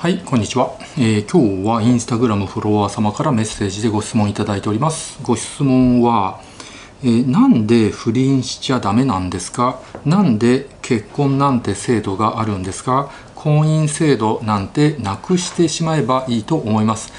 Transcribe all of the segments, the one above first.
はいこんにちは、えー、今日はインスタグラムフォロワー様からメッセージでご質問いただいております。ご質問は、えー、なんで不倫しちゃダメなんですか？なんで結婚なんて制度があるんですか？婚姻制度なんてなくしてしまえばいいと思います。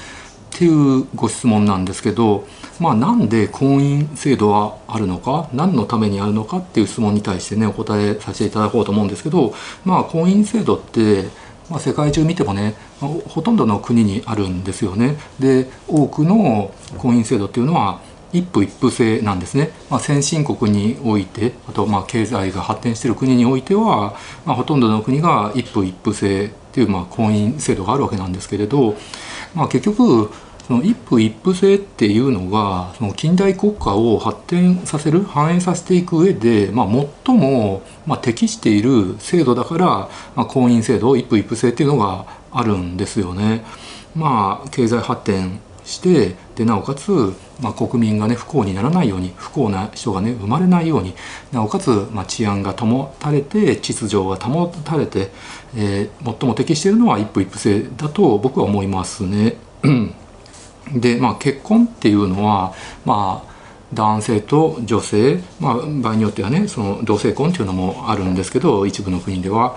っていうご質問なんですけどまあ、なんで婚姻制度はあるのか？何のためにあるのか？っていう質問に対してねお答えさせていただこうと思うんですけど、まあ、婚姻制度ってまあ、世界中見てもねほとんどの国にあるんですよね。で多くの婚姻制度っていうのは一夫一夫制なんですね、まあ、先進国においてあとまあ経済が発展している国においては、まあ、ほとんどの国が一夫一夫制っていうまあ婚姻制度があるわけなんですけれど、まあ、結局その一夫一夫制っていうのがその近代国家を発展させる反映させていく上で、まあ、最も、まあ、適している制度だから、まあ、婚姻制度一夫一夫制っていうのがあるんですよね。まあ、経済発展してでなおかつ、まあ、国民がね不幸にならないように不幸な人がね生まれないようになおかつ、まあ、治安が保たれて秩序が保たれて、えー、最も適しているのは一夫一夫制だと僕は思いますね。で、まあ、結婚っていうのは、まあ、男性と女性、まあ、場合によってはねその同性婚っていうのもあるんですけど一部の国では。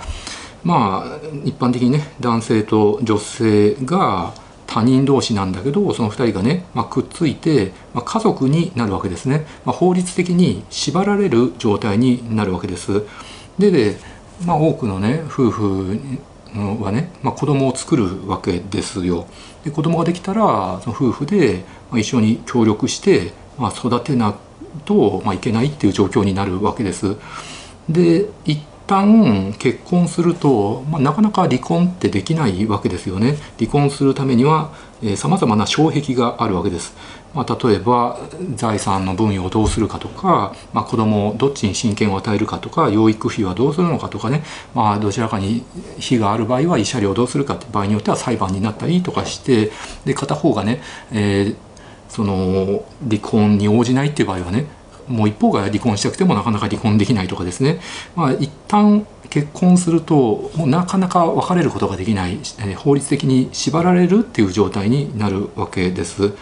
まあ一般的にね男性と女性が他人同士なんだけどその2人がね、まあ、くっついて、まあ、家族になるわけですね、まあ、法律的に縛られる状態になるわけです。でで、まあ、多くのね夫婦はね、まあ、子供を作るわけですよ。で子供ができたらその夫婦で一緒に協力して、まあ、育てなと、まあ、いけないっていう状況になるわけです。で一旦結婚すると、まあ、なかなか離婚ってできないわけですよね。離婚するためにはさまざまな障壁があるわけです。まあ、例えば財産の分与をどうするかとか、まあ、子供をどっちに親権を与えるかとか養育費はどうするのかとかね、まあ、どちらかに非がある場合は慰謝料をどうするかって場合によっては裁判になったりとかしてで片方がね、えー、その離婚に応じないっていう場合はねもう一方が離婚したくてもなかなか離婚できないとかですね、まあ、一旦結婚するともうなかなか別れることができない法律的に縛られるっていう状態になるわけです。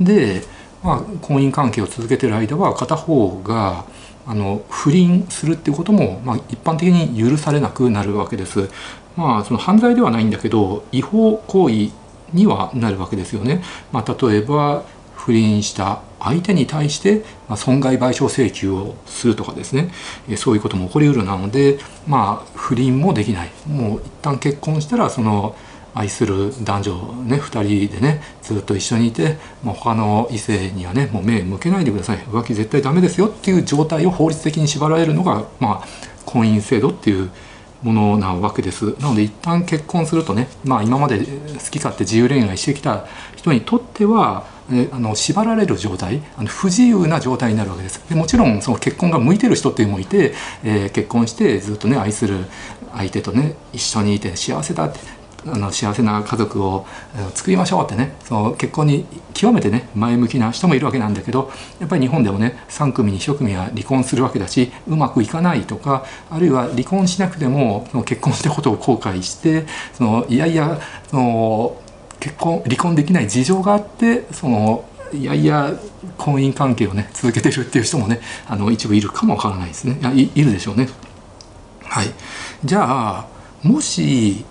で、まあ、婚姻関係を続けてる間は片方があの不倫するっていうことも、まあ、一般的に許されなくなるわけです。まあ、その犯罪ではないんだけど違法行為にはなるわけですよね。まあ、例えば不倫した相手に対して損害賠償請求をするとかですね。そういうことも起こりうるなのでまあ不倫もできない。もう一旦結婚したらその愛する男女ね2人でねずっと一緒にいてもう他の異性にはねもう目向けないでください。浮気絶対ダメですよっていう状態を法律的に縛られるのが、まあ、婚姻制度っていうものなわけです。なので一旦結婚するとね、まあ、今まで好き勝手自由恋愛してきた人にとってはあの縛られる状態あの不自由な状態になるわけです。でもちろんその結婚が向いてる人っていうのもいて、えー、結婚してずっとね愛する相手とね一緒にいて幸せだってあの幸せな家族を作りましょうってねその結婚に極めてね前向きな人もいるわけなんだけどやっぱり日本でもね3組に1組は離婚するわけだしうまくいかないとかあるいは離婚しなくてもその結婚したことを後悔してそのいやいやその結婚離婚できない事情があってそのいやいや婚姻関係をね続けてるっていう人もねあの一部いるかもわからないですねいいるでしょうね。はい、じゃあもし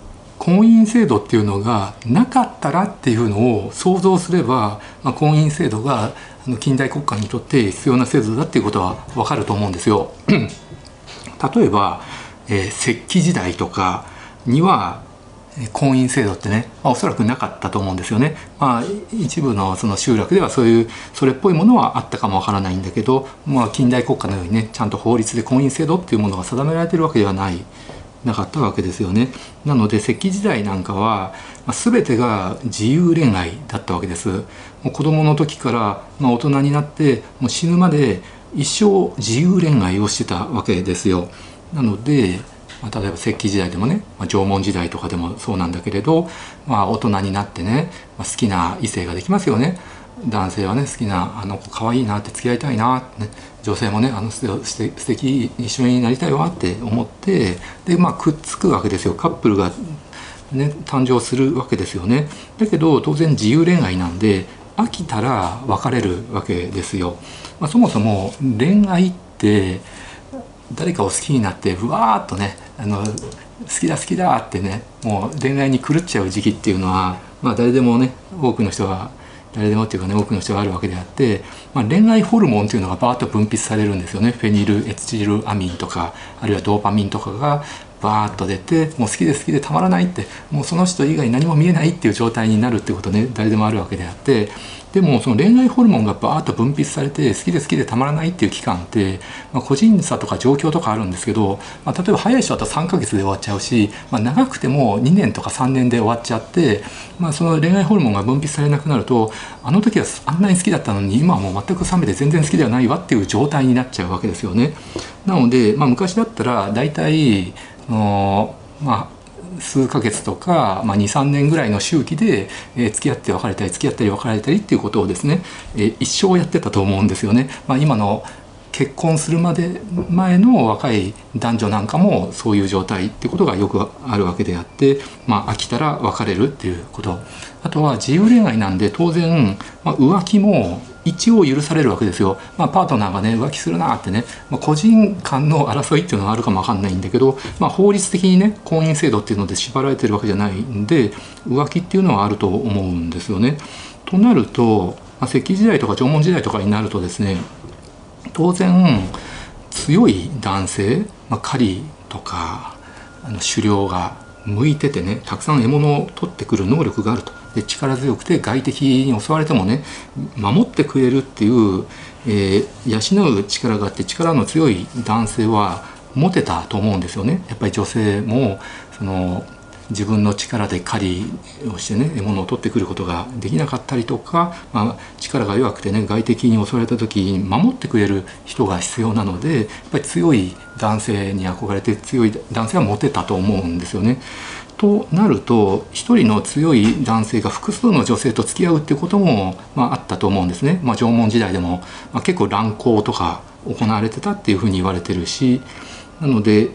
婚姻制度っていうのがなかったらっていうのを想像すれば、まあ、婚姻制度が近代国家にとって必要な制度だっていうことは分かると思うんですよ。例えば、えー、石器時代とかには婚姻制度ってね、まあ、おそらくなかったと思うんですよね。まあ、一部のその集落ではそういうそれっぽいものはあったかもわからないんだけど、まあ、近代国家のようにねちゃんと法律で婚姻制度っていうものが定められてるわけではないなかったわけですよね。なので石器時代なんかは、まあ、全てが自由恋愛だったわけです。もう子供の時から、まあ、大人になってもう死ぬまで一生自由恋愛をしてたわけですよ。なので、まあ、例えば石器時代でもね、まあ、縄文時代とかでもそうなんだけれど、まあ、大人になってね、まあ、好きな異性ができますよね。男性はね好きなあの子可愛いなって付き合いたいなって、ね、女性もねあの素敵一緒になりたいわって思ってでまあくっつくわけですよ。カップルがね、誕生するわけですよね。だけど当然自由恋愛なんで飽きたら別れるわけですよ、まあ、そもそも恋愛って誰かを好きになってうわーっとねあの好きだ好きだってねもう恋愛に狂っちゃう時期っていうのは、まあ、誰でもね多くの人が誰でもっていうかね多くの人があるわけであって、まあ、恋愛ホルモンというのがバーッと分泌されるんですよね。フェニルエチルアミンとかあるいはドーパミンとかがバーッと出てもう好きで好きでたまらないってもうその人以外何も見えないっていう状態になるってことね誰でもあるわけであってでもその恋愛ホルモンがバーッと分泌されて好きで好きでたまらないっていう期間って、まあ、個人差とか状況とかあるんですけど、まあ、例えば早い人だと3ヶ月で終わっちゃうし、まあ、長くても2年とか3年で終わっちゃって、まあ、その恋愛ホルモンが分泌されなくなるとあの時はあんなに好きだったのに今はもう全く冷めて全然好きではないわっていう状態になっちゃうわけですよね。なので、まあ、昔だったら大体のまあ数ヶ月とか、まあ、23年ぐらいの周期で、えー、付き合って別れたり付き合ったり別れたりっていうことをですね、えー、一生やってたと思うんですよね。まあ、今の結婚するまで前の若い男女なんかもそういう状態ってことがよくあるわけであって、まあ、飽きたら別れるっていうことあとは自由恋愛なんで当然、まあ、浮気も一応許されるわけですよ、まあ、パートナーがね浮気するなってね、まあ、個人間の争いっていうのはあるかもわかんないんだけど、まあ、法律的にね婚姻制度っていうので縛られてるわけじゃないんで浮気っていうのはあると思うんですよね。となると、まあ、石器時代とか縄文時代とかになるとですね当然強い男性、まあ、狩りとかあの狩猟が向いててねたくさん獲物を取ってくる能力があるとで力強くて外敵に襲われてもね守ってくれるっていう、えー、養う力があって力の強い男性はモテたと思うんですよねやっぱり女性もその自分の力で狩りをしてね獲物を取ってくることができなかったりとか、まあ、力が弱くてね外敵に襲われた時に守ってくれる人が必要なのでやっぱり強い男性に憧れて強い男性はモテたと思うんですよね。となると一人の強い男性が複数の女性と付き合うっていうことも、まあ、あったと思うんですね。まあ、縄文時代でも、まあ、結構乱交とか行われてたっていうふうに言われてるしなので、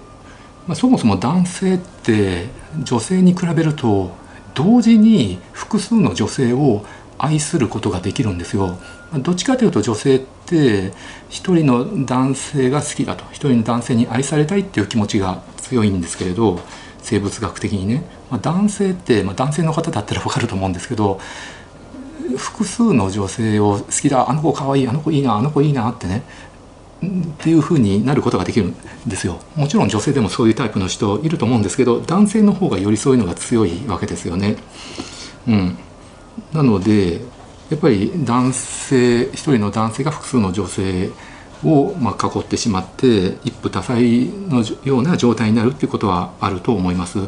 まあ、そもそも男性って女性に比べると同時に複数の女性を愛することができるんですよ。どっちかというと女性って一人の男性が好きだと一人の男性に愛されたいっていう気持ちが強いんですけれど生物学的にね、まあ、男性って、まあ、男性の方だったら分かると思うんですけど複数の女性を好きだあの子かわいいあの子いいなあの子いいなってねっていうふうになることができるんですよ。もちろん女性でもそういうタイプの人いると思うんですけど男性の方がよりそういうのが強いわけですよね。うん、なのでやっぱり男性一人の男性が複数の女性をまあ囲ってしまって一夫多妻のような状態になるっていうことはあると思います。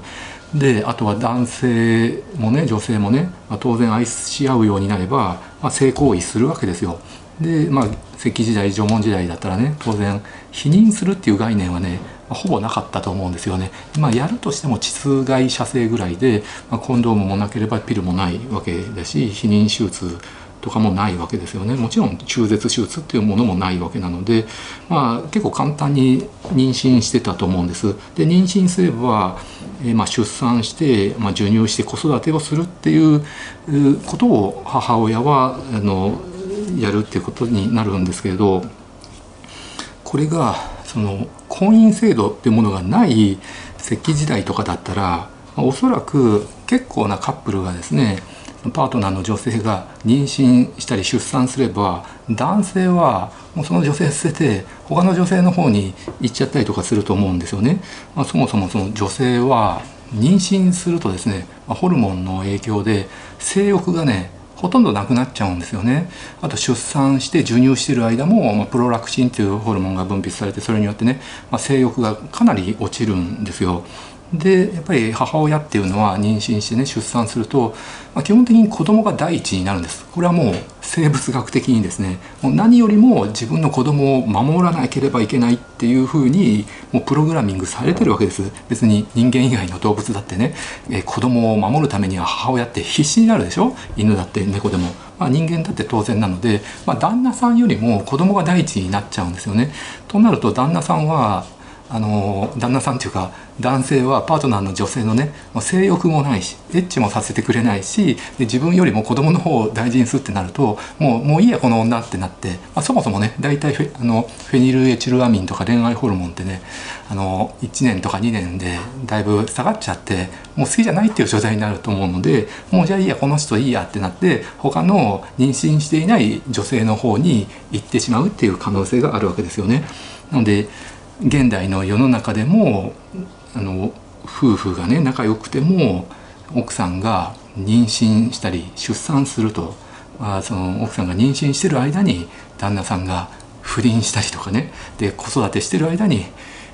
であとは男性もね女性もね、まあ、当然愛し合うようになれば、まあ、性行為するわけですよ。でまあ石器時代縄文時代だったらね当然否認するっていう概念はねほぼなかったと思うんですよね。まあ、やるとしても膣外射精ぐらいで、まあ、コンドームもなければピルもないわけだし避妊手術とかもないわけですよね。もちろん中絶手術っていうものもないわけなので、まあ、結構簡単に妊娠してたと思うんです。で妊娠すれば、え、まあ出産して、まあ、授乳して子育てをするっていうことを母親はあのやるっていうことになるんですけれどこれがその婚姻制度っていうものがない石器時代とかだったらおそらく結構なカップルがですねパートナーの女性が妊娠したり出産すれば男性はもうその女性捨てて他の女性の方に行っちゃったりとかすると思うんですよね。まあ、そもそもその女性は妊娠するとですねホルモンの影響で性欲がねほとんどなくなっちゃうんですよねあと出産して授乳してる間も、まあ、プロラクチンというホルモンが分泌されてそれによってね、まあ、性欲がかなり落ちるんですよでやっぱり母親っていうのは妊娠してね出産すると、まあ、基本的に子供が第一になるんです。これはもう生物学的にですね。もう何よりも自分の子供を守らなければいけないっていうふうにもうプログラミングされてるわけです。別に人間以外の動物だってね、えー、子供を守るためには母親って必死になるでしょ？犬だって猫でも、まあ、人間だって当然なので、まあ、旦那さんよりも子供が第一になっちゃうんですよね。となると旦那さんはあの旦那さんっていうか男性はパートナーの女性のね性欲もないしエッチもさせてくれないしで自分よりも子供の方を大事にするってなるともうもういいやこの女ってなって、まあ、そもそもね大体フェあのフェニルエチルアミンとか恋愛ホルモンってねあの1年とか2年でだいぶ下がっちゃってもう好きじゃないっていう状態になると思うのでもうじゃあいいやこの人いいやってなって他の妊娠していない女性の方に行ってしまうっていう可能性があるわけですよね。なので現代の世の中でもあの夫婦がね仲良くても奥さんが妊娠したり出産するとあその奥さんが妊娠してる間に旦那さんが不倫したりとかね。で子育てしてる間に、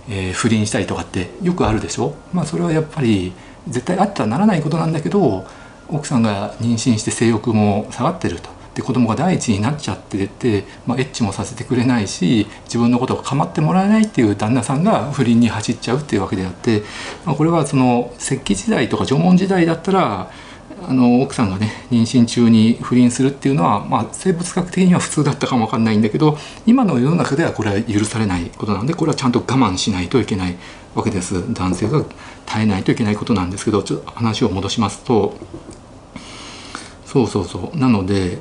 えー、不倫したりとかってよくあるでしょ？まあそれはやっぱり絶対あってはならないことなんだけど奥さんが妊娠して性欲も下がってると。で子供が第一になっちゃってて、まあ、エッチもさせてくれないし自分のことを構ってもらえないっていう旦那さんが不倫に走っちゃうっていうわけであって、まあ、これはその石器時代とか縄文時代だったらあの奥さんがね妊娠中に不倫するっていうのは、まあ、生物学的には普通だったかもわかんないんだけど今の世の中ではこれは許されないことなんでこれはちゃんと我慢しないといけないわけです。男性が耐えないといけないことなんですけどちょっと話を戻しますと。そうそうそう。なので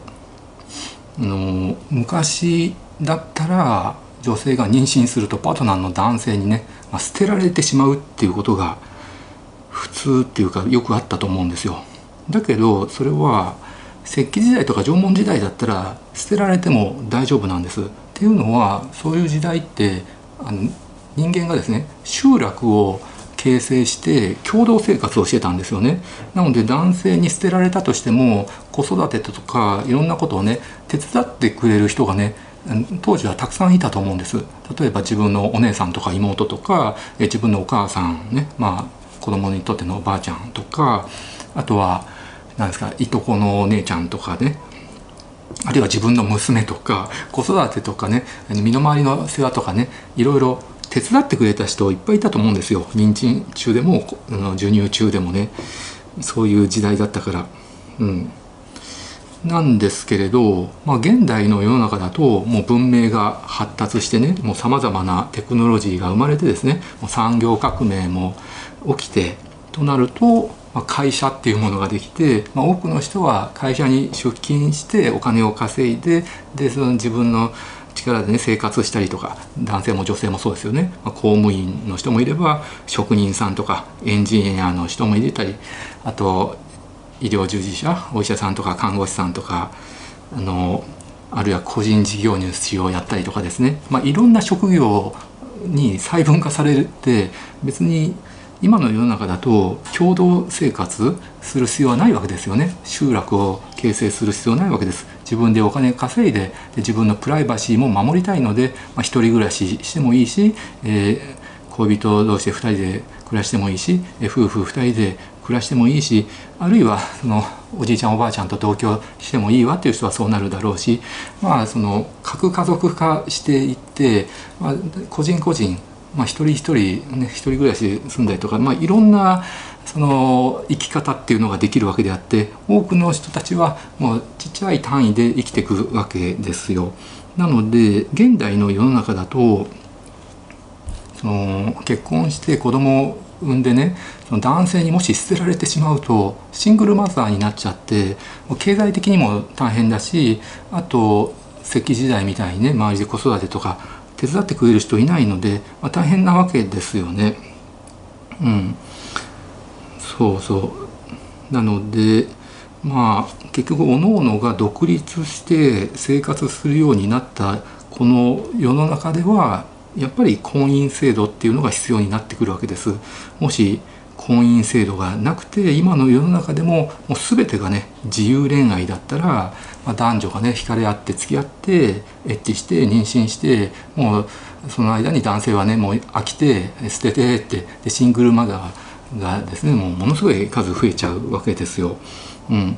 の昔だったら女性が妊娠するとパートナーの男性にね、まあ、捨てられてしまうっていうことが普通っていうかよくあったと思うんですよ。だけどそれは石器時代とか縄文時代だったら捨てられても大丈夫なんです。っていうのはそういう時代ってあの人間がですね集落を形成して共同生活をしてたんですよね。なので男性に捨てられたとしても子育てとかいろんなことをね手伝ってくれる人がね当時はたくさんいたと思うんです。例えば自分のお姉さんとか妹とか自分のお母さんねまあ子供にとってのおばあちゃんとかあとは何ですかいとこのお姉ちゃんとかねあるいは自分の娘とか子育てとかね身の回りの世話とかねいろいろ手伝ってくれた人いっぱいいたと思うんですよ。妊娠中でも授乳中でもね。そういう時代だったから。うん。なんですけれど、まあ、現代の世の中だともう文明が発達してねもうさまざまなテクノロジーが生まれてですねもう産業革命も起きてとなると、まあ、会社っていうものができて、まあ、多くの人は会社に出勤してお金を稼いででその自分の力でね生活したりとか男性も女性もそうですよね、まあ、公務員の人もいれば職人さんとかエンジニアの人もいたりあと医療従事者お医者さんとか看護師さんとかあのあるいは個人事業主をやったりとかですね、まあ、いろんな職業に細分化されて別に今の世の中だと共同生活する必要はないわけですよね。集落を形成する必要ないわけです。自分でお金稼いで自分のプライバシーも守りたいので、まあ、一人暮らししてもいいし、えー、恋人同士で2人で暮らしてもいいし夫婦2人で暮らしてもいいしあるいはそのおじいちゃんおばあちゃんと同居してもいいわっていう人はそうなるだろうしまあその核家族化していって、まあ、個人個人まあ、一人一人、ね、一人暮らし住んだりとか、まあ、いろんなその生き方っていうのができるわけであって多くの人たちはもうちっちゃい単位で生きていくわけですよ。なので現代の世の中だとその結婚して子供を産んでねその男性にもし捨てられてしまうとシングルマザーになっちゃって経済的にも大変だしあと石器時代みたいにね周りで子育てとか手伝ってくれる人いないので、まあ、大変なわけですよね。うん、そうそうなのでまあ結局おのおのが独立して生活するようになったこの世の中ではやっぱり婚姻制度っていうのが必要になってくるわけです。もし婚姻制度がなくて今の世の中でももう全てがね自由恋愛だったら、まあ、男女がね惹かれ合って付き合ってエッチして妊娠してもうその間に男性はねもう飽きて捨ててってでシングルマザーがですねもうものすごい数増えちゃうわけですよ。うん、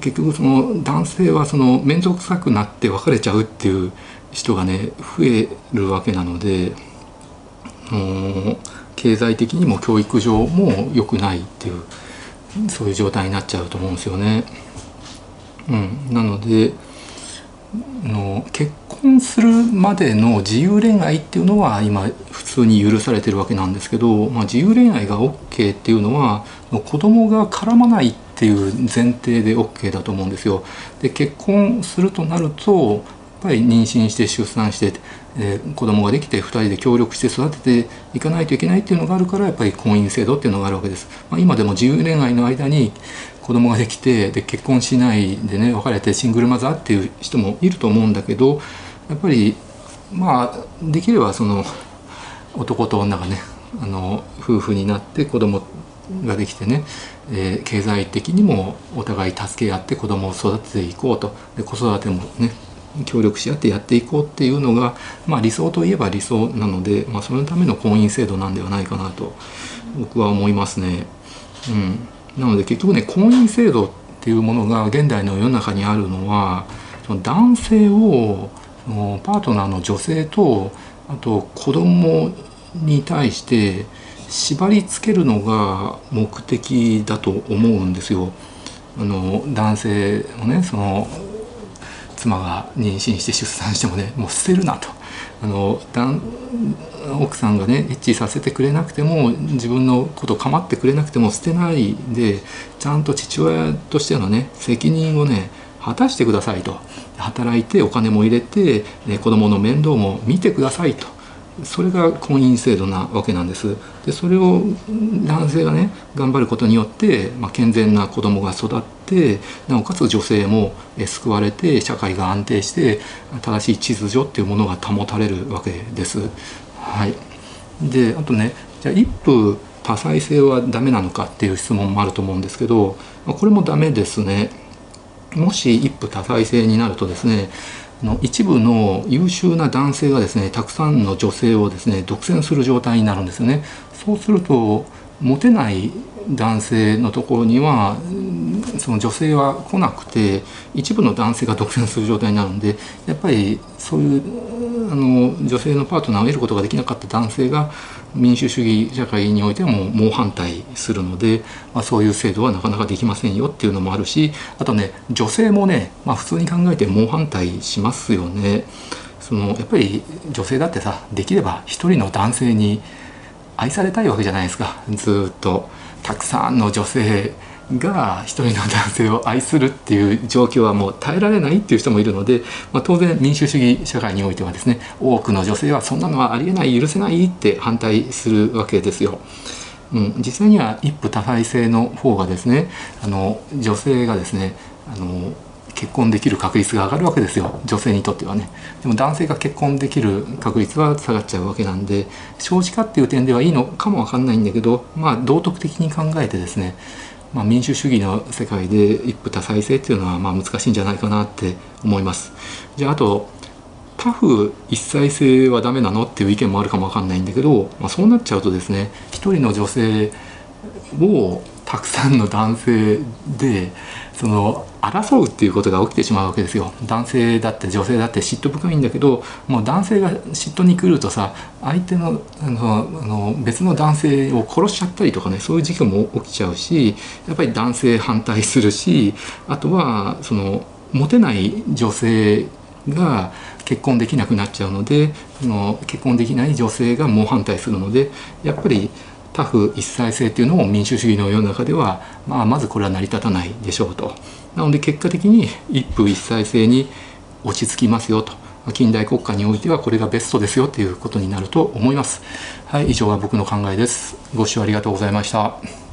結局その男性はその面倒くさくなって別れちゃうっていう人がね増えるわけなので。う経済的にも教育上も良くないっていうそういう状態になっちゃうと思うんですよね。うん、なのでの結婚するまでの自由恋愛っていうのは今普通に許されてるわけなんですけど、まあ、自由恋愛が OK っていうのは子供が絡まないっていう前提で OK だと思うんですよ。で結婚するとなるとやっぱり妊娠して出産して、えー、子供ができて2人で協力して育てていかないといけないっていうのがあるからやっぱり婚姻制度っていうのがあるわけです。まあ、今でも自由恋愛の間に子供ができてで結婚しないでね別れてシングルマザーっていう人もいると思うんだけどやっぱりまあできればその男と女がねあの夫婦になって子供ができてね、えー、経済的にもお互い助け合って子供を育てていこうとで子育てもね協力し合ってやっていこうっていうのが、まあ、理想といえば理想なので、まあ、そのための婚姻制度なんではないかなと僕は思いますね。うんなので結局ね婚姻制度っていうものが現代の世の中にあるのはその男性をパートナーの女性とあと子供に対して縛りつけるのが目的だと思うんですよ。あの男性のねその妻が妊娠して出産してもねもう捨てるなとあの奥さんがねエッチさせてくれなくても自分のこと構ってくれなくても捨てないでちゃんと父親としてのね責任をね果たしてくださいと働いてお金も入れて、ね、子供の面倒も見てくださいとそれが婚姻制度なわけなんですでそれを男性がね頑張ることによって、まあ、健全な子供が育ってなおかつ女性も救われて社会が安定して正しい秩序っていうものが保たれるわけです。はい、であとねじゃあ一夫多妻制はダメなのかっていう質問もあると思うんですけどこれもダメですね。もし一夫多妻制になるとですねの一部の優秀な男性がですねたくさんの女性をですね独占する状態になるんですよね。そうするとモテない男性のところにはその女性は来なくて一部の男性が独占する状態になるんでやっぱりそういうあの女性のパートナーを得ることができなかった男性が民主主義社会においてはもう猛反対するので、まあ、そういう制度はなかなかできませんよっていうのもあるしあとね女性もね、まあ、普通に考えて猛反対しますよね。そのやっぱり女性だってさできれば一人の男性に愛されたいわけじゃないですかずっとたくさんの女性が一人の男性を愛するっていう状況はもう耐えられないっていう人もいるので、まあ、当然民主主義社会においてはですね多くの女性はそんなのはありえない許せないって反対するわけですよ。うん、実際には一夫多妻制の方がですねあの女性がですねあの結婚できる確率が上がるわけですよ女性にとってはねでも男性が結婚できる確率は下がっちゃうわけなんで少子化っていう点ではいいのかもわかんないんだけどまあ道徳的に考えてですねまあ、民主主義の世界で一夫多妻制っていうのはまあ難しいんじゃないかなって思います。じゃああとタフ一妻制はダメなのっていう意見もあるかもわかんないんだけど、まあ、そうなっちゃうとですね一人の女性をたくさんの男性でその争うっていうことが起きてしまうわけですよ。男性だって女性だって嫉妬深いんだけどもう男性が嫉妬に来るとさ相手のあのあの別の男性を殺しちゃったりとかねそういう事件も起きちゃうしやっぱり男性反対するしあとはそのモテない女性が結婚できなくなっちゃうのでその結婚できない女性が猛反対するのでやっぱりタフ一妻制というのも民主主義の世の中では、まあ、まずこれは成り立たないでしょうと。なので結果的に一夫一妻制に落ち着きますよと。近代国家においてはこれがベストですよということになると思います。はい、以上は僕の考えです。ご視聴ありがとうございました。